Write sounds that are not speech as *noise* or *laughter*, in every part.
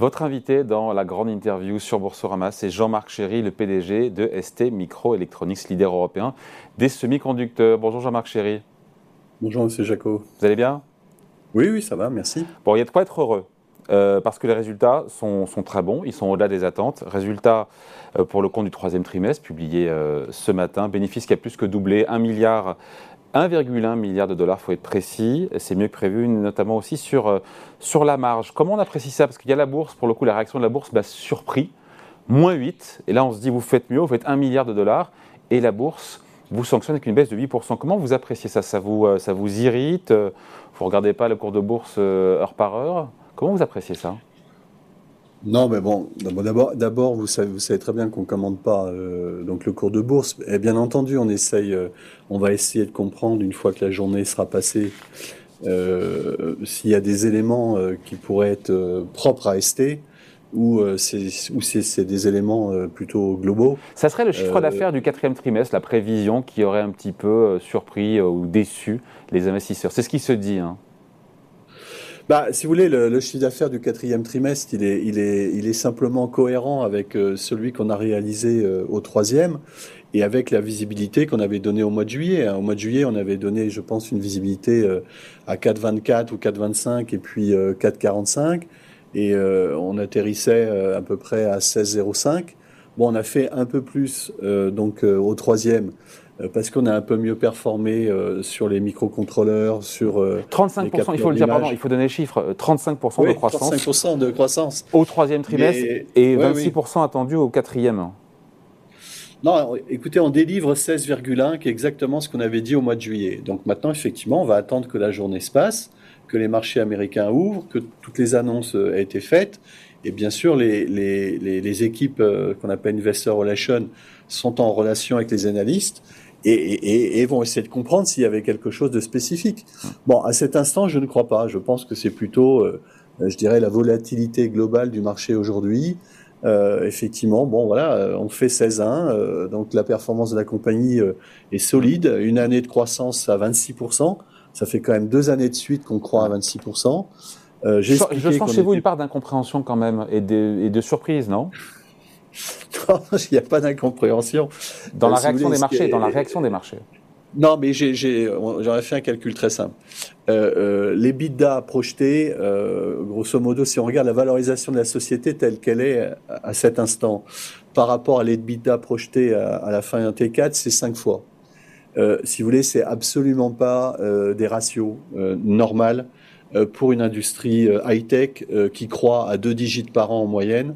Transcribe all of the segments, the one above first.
Votre invité dans la grande interview sur Boursorama, c'est Jean-Marc Chéry, le PDG de ST Microelectronics, leader européen des semi-conducteurs. Bonjour Jean-Marc Chéry. Bonjour Monsieur Jaco. Vous allez bien? Oui, oui, ça va, merci. Bon, il y a de quoi être heureux. Euh, parce que les résultats sont, très bons, ils sont au-delà des attentes. Résultats euh, pour le compte du troisième trimestre, publié euh, ce matin, bénéfice qui a plus que doublé, 1 milliard 1,1 milliard de dollars, faut être précis. C'est mieux que prévu, notamment aussi sur, sur la marge. Comment on apprécie ça? Parce qu'il y a la bourse, pour le coup, la réaction de la bourse m'a surpris. Moins 8. Et là, on se dit, vous faites mieux, vous faites 1 milliard de dollars. Et la bourse vous sanctionne avec une baisse de 8%. Comment vous appréciez ça? Ça vous, ça vous irrite? Vous ne regardez pas le cours de bourse heure par heure? Comment vous appréciez ça? Non, mais bon, d'abord, d'abord, vous savez, vous savez très bien qu'on commande pas euh, donc le cours de bourse. Et bien entendu, on essaye, euh, on va essayer de comprendre une fois que la journée sera passée euh, s'il y a des éléments qui pourraient être propres à ST ou c'est ou c'est des éléments plutôt globaux. Ça serait le chiffre d'affaires du quatrième trimestre, la prévision qui aurait un petit peu surpris ou déçu les investisseurs. C'est ce qui se dit. Hein. Bah, si vous voulez, le, chiffre d'affaires du quatrième trimestre, il est, simplement cohérent avec euh, celui qu'on a réalisé euh, au troisième et avec la visibilité qu'on avait donnée au mois de juillet. Hein. Au mois de juillet, on avait donné, je pense, une visibilité euh, à 4,24 ou 4,25 et puis 4,45 et on atterrissait à peu près à 16,05. Bon, on a fait un peu plus donc au troisième euh, parce qu'on a un peu mieux performé euh, sur les microcontrôleurs, sur 35%, euh, il faut le dire, pardon, il faut donner les chiffres, 35% de croissance. 35% de croissance. Au troisième trimestre et 26% attendu au quatrième. Non, écoutez, on délivre 16,1, qui est exactement ce qu'on avait dit au mois de juillet. Donc maintenant, effectivement, on va attendre que la journée se passe, que les marchés américains ouvrent, que toutes les annonces aient été faites. Et bien sûr, les, les, les, les équipes qu'on appelle Investor Relations sont en relation avec les analystes et, vont essayer de comprendre s'il y avait quelque chose de spécifique. Bon, à cet instant, je ne crois pas. Je pense que c'est plutôt, euh, je dirais, la volatilité globale du marché aujourd'hui. Euh, effectivement, bon voilà, euh, on fait 16-1, donc la performance de la compagnie est solide. Une année de croissance à 26%, ça fait quand même deux années de suite qu'on croit à 26%. Je sens chez vous une part d'incompréhension quand même et de, et de surprise, non? *laughs* Non, il n'y a pas d'incompréhension. Dans la euh, réaction des marchés, dans la réaction des marchés. Non, mais j'aurais fait un calcul très simple. Euh, euh, les bidas projetés, grosso modo, si on regarde la valorisation de la société telle qu'elle est à cet instant, par rapport à l'EBITDA projeté à, la fin d'un T4, c'est 5 fois. si vous voulez, c'est absolument pas des ratios normales pour une industrie high-tech qui croît à deux digits par an en moyenne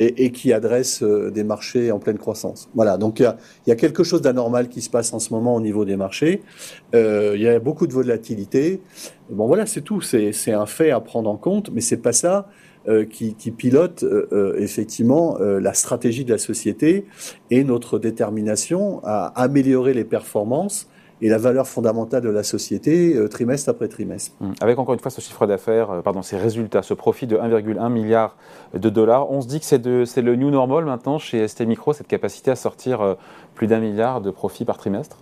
et, qui adresse euh, des marchés en pleine croissance. Voilà, donc il y a, quelque chose d'anormal qui se passe en ce moment au niveau des marchés. Euh, il y a beaucoup de volatilité. Bon, voilà, c'est tout. C'est un fait à prendre en compte, mais c'est pas ça euh, qui, qui, pilote effectivement la stratégie de la société et notre détermination à améliorer les performances et la valeur fondamentale de la société euh, trimestre après trimestre. Hum. Avec encore une fois ce chiffre d'affaires, euh, pardon, ces résultats, ce profit de 1,1 milliard de dollars, on se dit que c'est le new normal maintenant chez ST Micro, cette capacité à sortir euh, plus d'un milliard de profits par trimestre?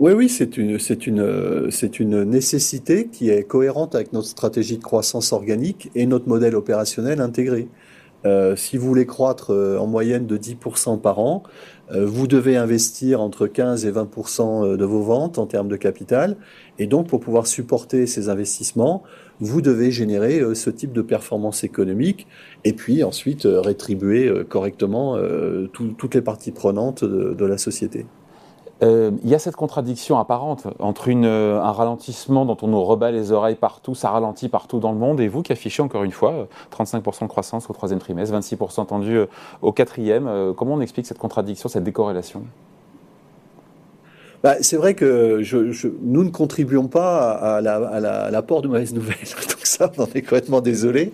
Oui, oui, c'est une, c'est une, c'est une nécessité qui est cohérente avec notre stratégie de croissance organique et notre modèle opérationnel intégré. Euh, si vous voulez croître euh, en moyenne de 10% par an, vous devez investir entre 15 et 20% de vos ventes en termes de capital. Et donc, pour pouvoir supporter ces investissements, vous devez générer ce type de performance économique et puis ensuite rétribuer correctement toutes les parties prenantes de la société. Euh, il y a cette contradiction apparente entre euh, un ralentissement dont on nous rebat les oreilles partout, ça ralentit partout dans le monde, et vous qui affichez encore une fois 35% de croissance au troisième trimestre, 26% tendu euh, au quatrième. comment on explique cette contradiction, cette décorrélation? Bah, c'est vrai que nous ne contribuons pas à, l'apport de mauvaises nouvelles. *laughs* Donc ça, on est complètement désolé.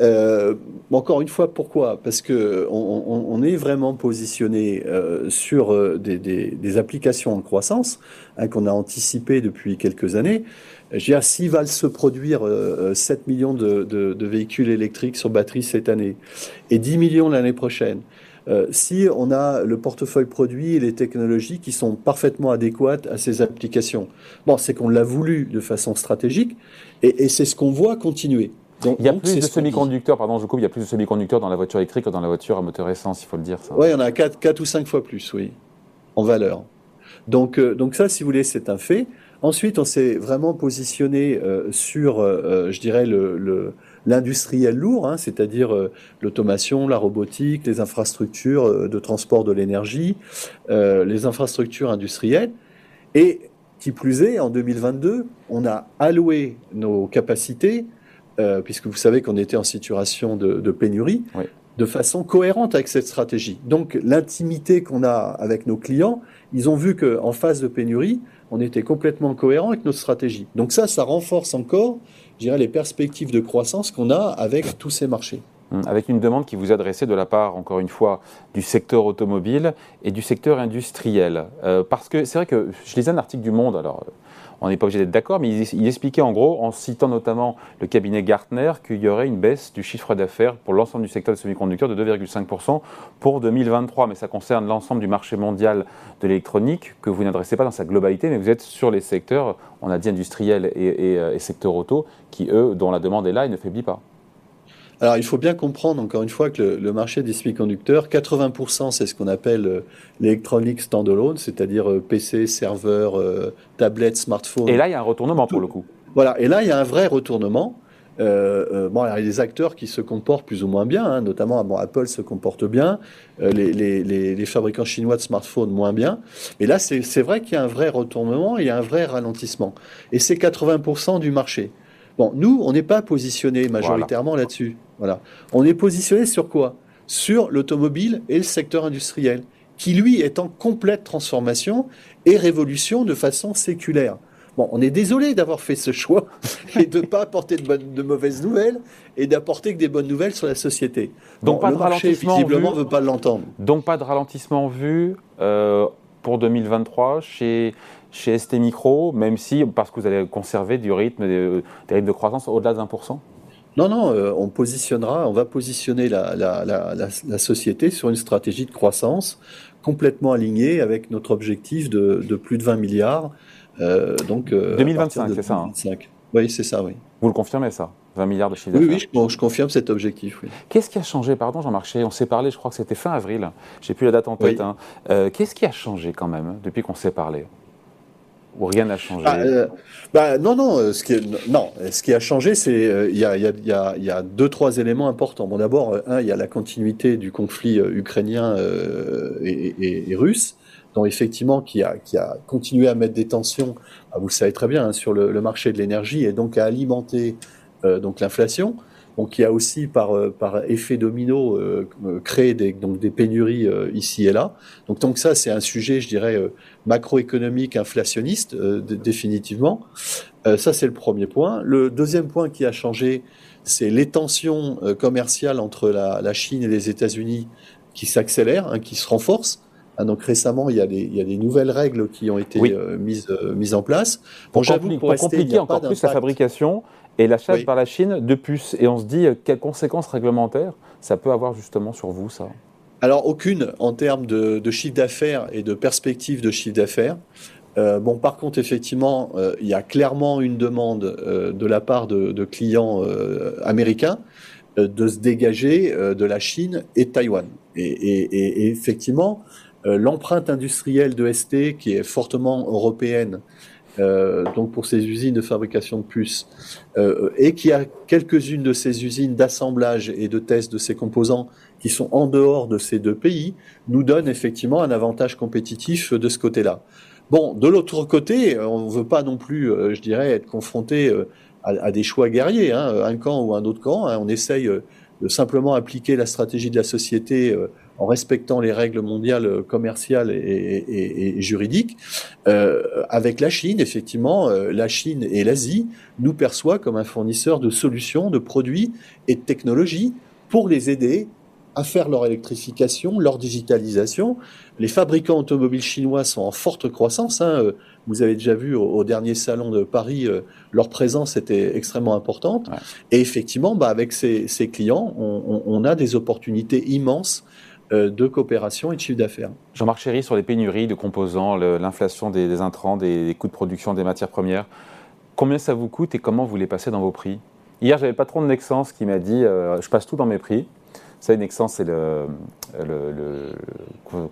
Euh, encore une fois, pourquoi? Parce que on, est vraiment positionné euh, sur euh, des, applications en croissance hein, qu'on a anticipées depuis quelques années. Je veux dire, s'il va se produire 7 millions de, véhicules électriques sur batterie cette année et 10 millions l'année prochaine, euh, si on a le portefeuille produit et les technologies qui sont parfaitement adéquates à ces applications. Bon, c'est qu'on l'a voulu de façon stratégique et, c'est ce qu'on voit continuer. Donc, il y a plus de semi-conducteurs, pardon, je coupe, il y a plus de semi-conducteurs dans la voiture électrique que dans la voiture à moteur essence, il faut le dire. Oui, il y en a 4, 4 ou 5 fois plus, oui, en valeur. Donc, euh, donc ça, si vous voulez, c'est un fait. Ensuite, on s'est vraiment positionné euh, sur, euh, je dirais, le, l'industriel lourd, hein, c'est-à-dire l'automation, la robotique, les infrastructures de transport de l'énergie, les infrastructures industrielles. Et qui plus est, en 2022, on a alloué nos capacités, puisque vous savez qu'on était en situation de, pénurie, de façon cohérente avec cette stratégie. Donc l'intimité qu'on a avec nos clients, ils ont vu qu'en phase de pénurie, on était complètement cohérent avec notre stratégie. Donc ça, ça renforce encore, je dirais, les perspectives de croissance qu'on a avec tous ces marchés. Hum, avec une demande qui vous adressée de la part, encore une fois, du secteur automobile et du secteur industriel. Euh, parce que c'est vrai que je lisais un article du Monde, alors on n'est pas obligé d'être d'accord, mais il, expliquait en gros, en citant notamment le cabinet Gartner, qu'il y aurait une baisse du chiffre d'affaires pour l'ensemble du secteur des semi-conducteurs de 2,5% pour 2023. Mais ça concerne l'ensemble du marché mondial de l'électronique que vous n'adressez pas dans sa globalité, mais vous êtes sur les secteurs, on a dit industriels et, et, euh, et secteur auto, qui eux, dont la demande est là et ne faiblit pas. Alors, il faut bien comprendre, encore une fois, que le, marché des semi-conducteurs, 80%, c'est ce qu'on appelle euh, l'électronique standalone, c'est-à-dire euh, PC, serveur, euh, tablette, smartphone. Et là, il y a un retournement pour le coup. Voilà, et là, il y a un vrai retournement. bon, il y a des acteurs qui se comportent plus ou moins bien, hein, notamment bon, Apple se comporte bien, les, les, les, fabricants chinois de smartphones moins bien. Mais là, c'est vrai qu'il y a un vrai retournement, il y a un vrai ralentissement. Et c'est 80% du marché. Bon, nous, on n'est pas positionné majoritairement là-dessus. Voilà. On est positionné sur quoi? Sur l'automobile et le secteur industriel, qui lui est en complète transformation et révolution de façon séculaire. Bon, on est désolé d'avoir fait ce choix *laughs* et de ne pas apporter de, bonnes, de, mauvaises nouvelles et d'apporter que des bonnes nouvelles sur la société. Donc pas de marché, visiblement, ne veut pas l'entendre. Donc pas de ralentissement vu euh, pour 2023 chez, chez ST Micro, même si, parce que vous allez conserver du rythme, des, des rythmes de croissance au-delà d'un pour cent non, non, euh, on positionnera, on va positionner la, la, la, la, société sur une stratégie de croissance complètement alignée avec notre objectif de, de plus de 20 milliards. Euh, donc, 2025, euh, c'est ça hein Oui, c'est ça, oui. Vous le confirmez, ça 20 milliards de chiffre d'affaires Oui, oui, je, confirme cet objectif. Oui. Qu'est-ce qui a changé Pardon, Jean-Marc, on s'est parlé, je crois que c'était fin avril. J'ai plus la date en tête. Hein. Qu'est-ce qui a changé quand même depuis qu'on s'est parlé? Ou rien n'a changé ah, euh, bah, Non, non. Euh, ce qui, non, ce qui a changé, c'est euh, il y, a, y, a, deux, trois éléments importants. Bon, d'abord, un, il y a la continuité du conflit ukrainien et, russe, dont effectivement qui a, qui a continué à mettre des tensions. Bah, vous le savez très bien hein, sur le, le, marché de l'énergie et donc à alimenter l'inflation. Donc y a aussi par, euh, par effet domino euh, euh, créé des, donc des pénuries ici et là. Donc, donc ça c'est un sujet, je dirais, macroéconomique inflationniste définitivement. ça c'est le premier point. Le deuxième point qui a changé, c'est les tensions commerciales entre la, la, Chine et les États-Unis qui s'accélèrent, hein, qui se renforcent. Ah, donc récemment, il y, a des, il y, a des, nouvelles règles qui ont été mises, mises en place. Bon, pour, pour compliquer encore plus la fabrication, et l'achat par la Chine de puces. Et on se dit, euh, quelles conséquences réglementaires ça peut avoir justement sur vous, ça? Alors, aucune en termes de, chiffre d'affaires et de perspective de chiffre d'affaires. Euh, bon, par contre, effectivement, euh, il y a clairement une demande de la part de, clients américains de se dégager de la Chine et de Taïwan. Et, et effectivement, l'empreinte industrielle de ST, qui est fortement européenne, euh, donc pour ces usines de fabrication de puces, euh, et qui a quelques-unes de ces usines d'assemblage et de test de ces composants qui sont en dehors de ces deux pays, nous donne effectivement un avantage compétitif de ce côté-là. Bon, de l'autre côté, on ne veut pas non plus, euh, je dirais, être confronté euh, à, à, des choix guerriers, hein, un camp ou un autre camp. Hein, on essaye de simplement appliquer la stratégie de la société en respectant les règles mondiales commerciales et, juridiques. Euh, avec la Chine, effectivement, euh, la Chine et l'Asie nous perçoivent comme un fournisseur de solutions, de produits et de technologies pour les aider à faire leur électrification, leur digitalisation. Les fabricants automobiles chinois sont en forte croissance. Hein. Vous avez déjà vu au, dernier salon de Paris, euh, leur présence était extrêmement importante. Et effectivement, bah, avec ces, clients, on, on, a des opportunités immenses euh, de coopération et de chiffre d'affaires. Jean-Marc Chéry, sur les pénuries de composants, l'inflation des, intrants, des, coûts de production des matières premières, combien ça vous coûte et comment vous les passez dans vos prix? Hier, j'avais le patron de Nexens qui m'a dit Je passe tout dans mes prix. Vous savez, Nexens, c'est le,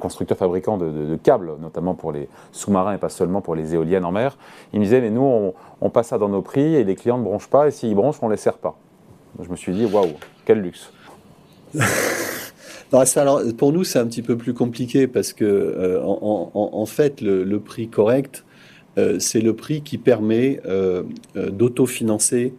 constructeur fabricant de, câbles, notamment pour les sous-marins et pas seulement pour les éoliennes en mer. Il me disait, mais nous, on, passe ça dans nos prix et les clients ne bronchent pas, et s'ils bronchent, on ne les sert pas. Je me suis dit, waouh, quel luxe. *laughs* alors, pour nous, c'est un petit peu plus compliqué parce que, euh, en, fait, le, prix correct, euh, c'est le prix qui permet euh, d'autofinancer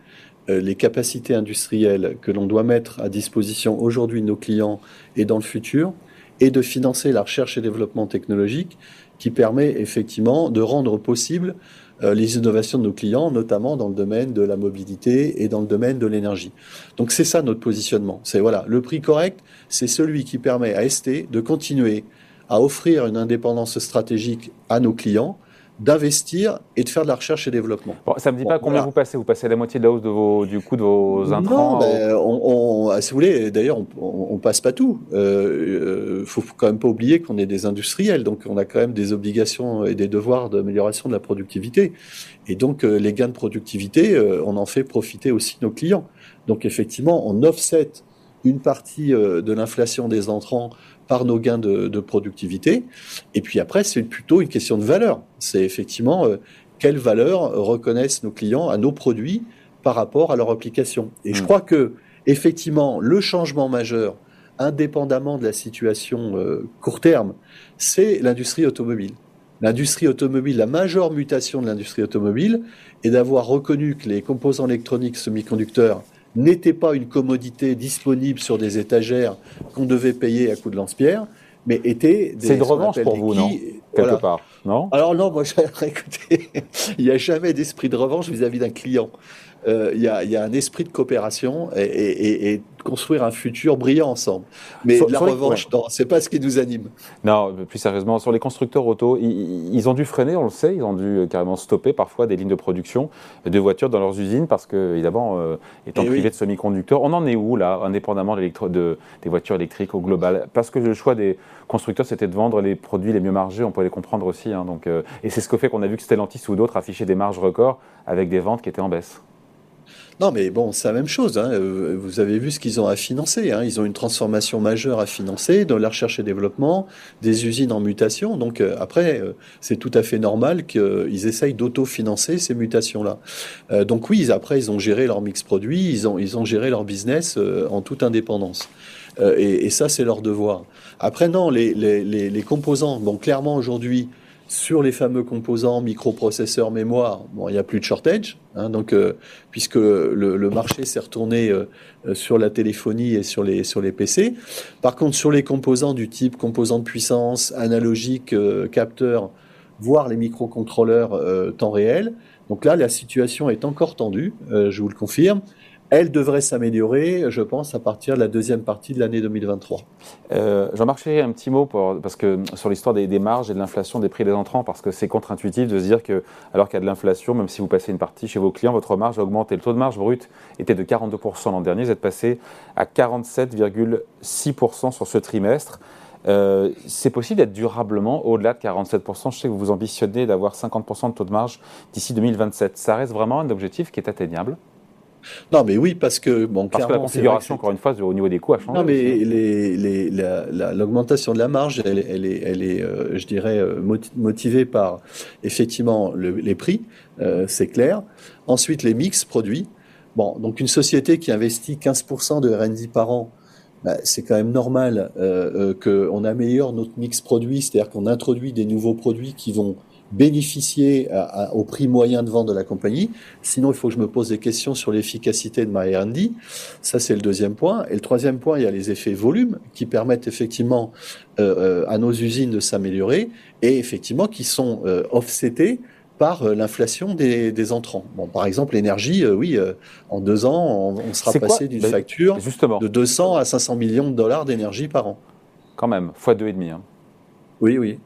les capacités industrielles que l'on doit mettre à disposition aujourd'hui de nos clients et dans le futur, et de financer la recherche et développement technologique qui permet effectivement de rendre possible les innovations de nos clients, notamment dans le domaine de la mobilité et dans le domaine de l'énergie. Donc c'est ça notre positionnement. C'est voilà, le prix correct, c'est celui qui permet à ST de continuer à offrir une indépendance stratégique à nos clients d'investir et de faire de la recherche et développement. ça ne me dit pas combien vous passez Vous passez la moitié de la hausse de vos, du coût de vos intrants Non, ben, on, ah, si vous voulez, d'ailleurs, on, ne passe pas tout. Il euh, euh, faut quand même pas oublier qu'on est des industriels, donc on a quand même des obligations et des devoirs d'amélioration de la productivité. Et donc, euh, les gains de productivité, on en fait profiter aussi nos clients. Donc, effectivement, on offset une partie de l'inflation des entrants par nos gains de, productivité. Et puis après, c'est plutôt une question de valeur. C'est effectivement euh, quelle valeur reconnaissent nos clients à nos produits par rapport à leur application. Et je mm. crois que effectivement, le changement majeur, indépendamment de la situation euh, court terme, c'est l'industrie automobile. L'industrie automobile, la majeure mutation de l'industrie automobile est d'avoir reconnu que les composants électroniques semi-conducteurs n'était pas une commodité disponible sur des étagères qu'on devait payer à coup de lance-pierre, mais était des. C'est de revanche pour vous, non Quelque part, non? Alors non, moi, *laughs* écoutez, il n'y a jamais d'esprit de revanche vis-à-vis d'un client. Euh, il y, a, un esprit de coopération et, construire un futur brillant ensemble. Mais la revanche, ce c'est pas ce qui nous anime. Non, plus sérieusement, sur les constructeurs auto, ils, ont dû freiner, on le sait, ils ont dû euh, carrément stopper parfois des lignes de production de voitures dans leurs usines parce que, évidemment, euh, étant eh privés de semi-conducteurs, on en est où là, indépendamment de, des voitures électriques au global? Parce que le choix des constructeurs, c'était de vendre les produits les mieux margés, on peut les comprendre aussi. Hein, donc, et c'est ce que fait qu'on a vu que Stellantis ou d'autres affichaient des marges records avec des ventes qui étaient en baisse. Non, mais bon, c'est la même chose. Hein. Euh, vous avez vu ce qu'ils ont à financer. Hein. Ils ont une transformation majeure à financer dans la recherche et développement, des usines en mutation. Donc euh, après, euh, c'est tout à fait normal qu'ils essayent d'auto-financer ces mutations-là. donc oui, après, ils ont géré leur mix produit, ils ont, ils ont géré leur business en toute indépendance. Et, ça, c'est leur devoir. Après, non, les, les, les, les composants, bon, clairement aujourd'hui, sur les fameux composants microprocesseurs mémoire, il n'y a plus de shortage, hein, donc euh, puisque le, marché s'est retourné euh, euh, sur la téléphonie et sur les sur PC. Par contre, sur les composants du type composants de puissance, analogique, capteurs, voire les microcontrôleurs temps réel, donc là, la situation est encore tendue, je vous le confirme. Elle devrait s'améliorer, je pense, à partir de la deuxième partie de l'année 2023. Euh, Jean-Marc un petit mot parce que, sur l'histoire des, marges et de l'inflation des prix des entrants, parce que c'est contre-intuitif de se dire que, alors qu'il y a de l'inflation, même si vous passez une partie chez vos clients, votre marge a augmenté. Le taux de marge brut était de 42% l'an dernier, vous êtes passé à 47,6% sur ce trimestre. Euh, c'est possible d'être durablement au-delà de 47%. Je sais que vous ambitionnez d'avoir 50% de taux de marge d'ici 2027. Ça reste vraiment un objectif qui est atteignable non, mais oui, parce que bon, parce que la configuration, encore une fois, au niveau des coûts a changé. Non, mais hein. l'augmentation de la marge, elle, est, elle est euh, je dirais, euh, motivée par effectivement les prix, euh, c'est clair. Ensuite, les mix produits. Bon, donc une société qui investit 15% de R&D par an, bah, c'est quand même normal qu'on améliore notre mix produit, c'est-à-dire qu'on introduit des nouveaux produits qui vont bénéficier au prix moyen de vente de la compagnie. Sinon, il faut que je me pose des questions sur l'efficacité de ma R&D. Ça, c'est le deuxième point. Et le troisième point, il y a les effets volume qui permettent effectivement euh, euh, à nos usines de s'améliorer et effectivement qui sont euh, offsetés par l'inflation des, entrants. Bon, par exemple, l'énergie, oui, en deux ans, on, sera passé d'une ben, facture de 200 à 500 millions de dollars d'énergie par an. Quand même, fois deux et demi. Hein. Oui, oui.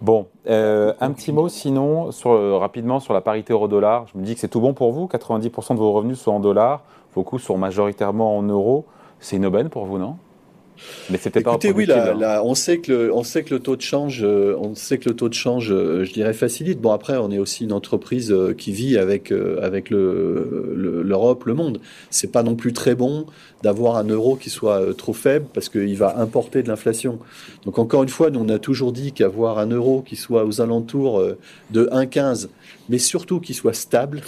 Bon, euh, un petit mot sinon, sur, euh, rapidement sur la parité euro-dollar. Je me dis que c'est tout bon pour vous, 90% de vos revenus sont en dollars, vos coûts sont majoritairement en euros. C'est une aubaine pour vous, non? Mais c'était pas Écoutez, oui, là, on sait que le, on sait que le taux de change, euh, on sait que le taux de change, euh, je dirais facilite. Bon après, on est aussi une entreprise euh, qui vit avec avec le l'Europe, le, monde. C'est pas non plus très bon d'avoir un euro qui soit trop faible parce qu'il va importer de l'inflation. Donc encore une fois, nous on a toujours dit qu'avoir un euro qui soit aux alentours de 1,15, mais surtout qui soit stable.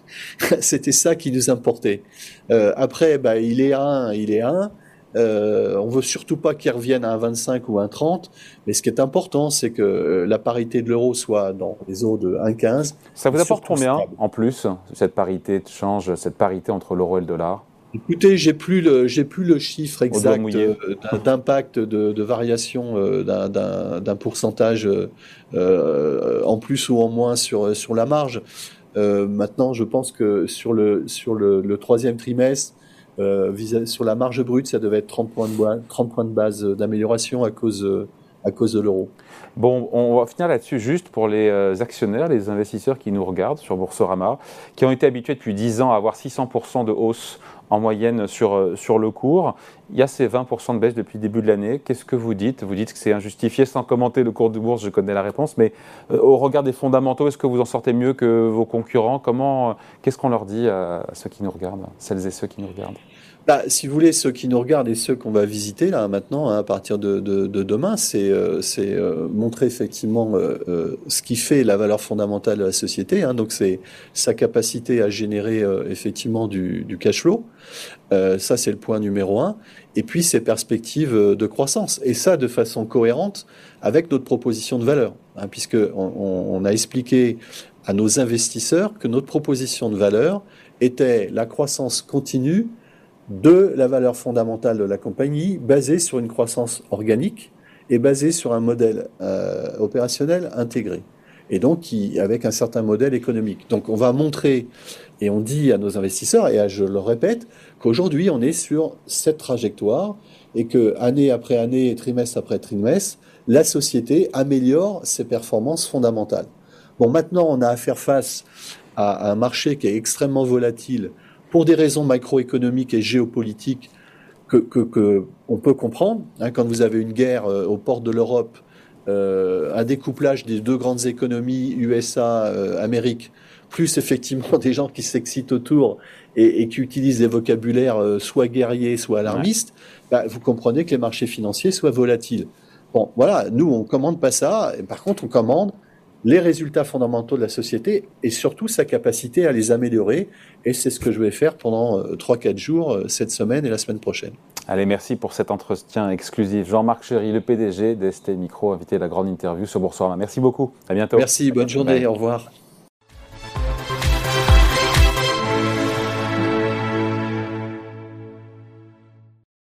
*laughs* C'était ça qui nous importait. après, bah, il est 1, il est 1. Euh, on veut surtout pas qu'il revienne à un 25 ou un 30, mais ce qui est important, c'est que euh, la parité de l'euro soit dans les eaux de 1,15. Ça vous apporte combien en plus cette parité de change, cette parité entre l'euro et le dollar? Écoutez, j'ai plus le j'ai plus le chiffre exact euh, d'impact de, variation euh, d'un pourcentage en plus ou en moins sur sur la marge. maintenant, je pense que sur le sur le troisième trimestre, euh, sur la marge brute, ça devait être 30 points de, 30 points de base d'amélioration à cause, à cause de l'euro. Bon, on va finir là-dessus juste pour les euh, actionnaires, les investisseurs qui nous regardent sur Boursorama, qui ont été habitués depuis 10 ans à avoir 600% de hausse en moyenne sur, euh, sur le cours. Il y a ces 20% de baisse depuis le début de l'année. Qu'est-ce que vous dites? Vous dites que c'est injustifié sans commenter le cours de bourse, je connais la réponse, mais euh, au regard des fondamentaux, est-ce que vous en sortez mieux que vos concurrents? Comment, Qu'est-ce qu'on leur dit à ceux qui nous regardent, celles et ceux qui nous regardent? Bah, si vous voulez, ceux qui nous regardent et ceux qu'on va visiter là maintenant, hein, à partir de, demain, c'est montrer effectivement ce qui fait la valeur fondamentale de la société. Hein. donc c'est sa capacité à générer effectivement du, du cash flow. Euh, ça, c'est le point numéro un. Et puis, ces perspectives euh, de croissance. Et ça, de façon cohérente avec notre proposition de valeur. Hein, Puisqu'on on, a expliqué à nos investisseurs que notre proposition de valeur était la croissance continue de la valeur fondamentale de la compagnie, basée sur une croissance organique et basée sur un modèle euh, opérationnel intégré. Et donc, qui, avec un certain modèle économique. Donc, on va montrer et on dit à nos investisseurs, et je le répète, qu'aujourd'hui, on est sur cette trajectoire et que année après année, trimestre après trimestre, la société améliore ses performances fondamentales. Bon, maintenant, on a à faire face à un marché qui est extrêmement volatile pour des raisons macroéconomiques et géopolitiques que, on peut comprendre. Hein, quand vous avez une guerre euh, aux portes de l'Europe, euh, un découplage des deux grandes économies, USA, euh, Amérique, plus effectivement *laughs* des gens qui s'excitent autour et, qui utilisent des vocabulaires euh, soit guerriers, soit alarmistes, bah, vous comprenez que les marchés financiers soient volatiles. Bon, voilà, nous, on commande pas ça. Et par contre, on commande les résultats fondamentaux de la société et surtout sa capacité à les améliorer. Et c'est ce que je vais faire pendant 3-4 euh, jours, euh, cette semaine et la semaine prochaine. Allez, merci pour cet entretien exclusif. Jean-Marc Chéry, le PDG d'ST Micro, invité à la grande interview sur Boursorama. Merci beaucoup. À bientôt. Merci, bonne journée, au revoir.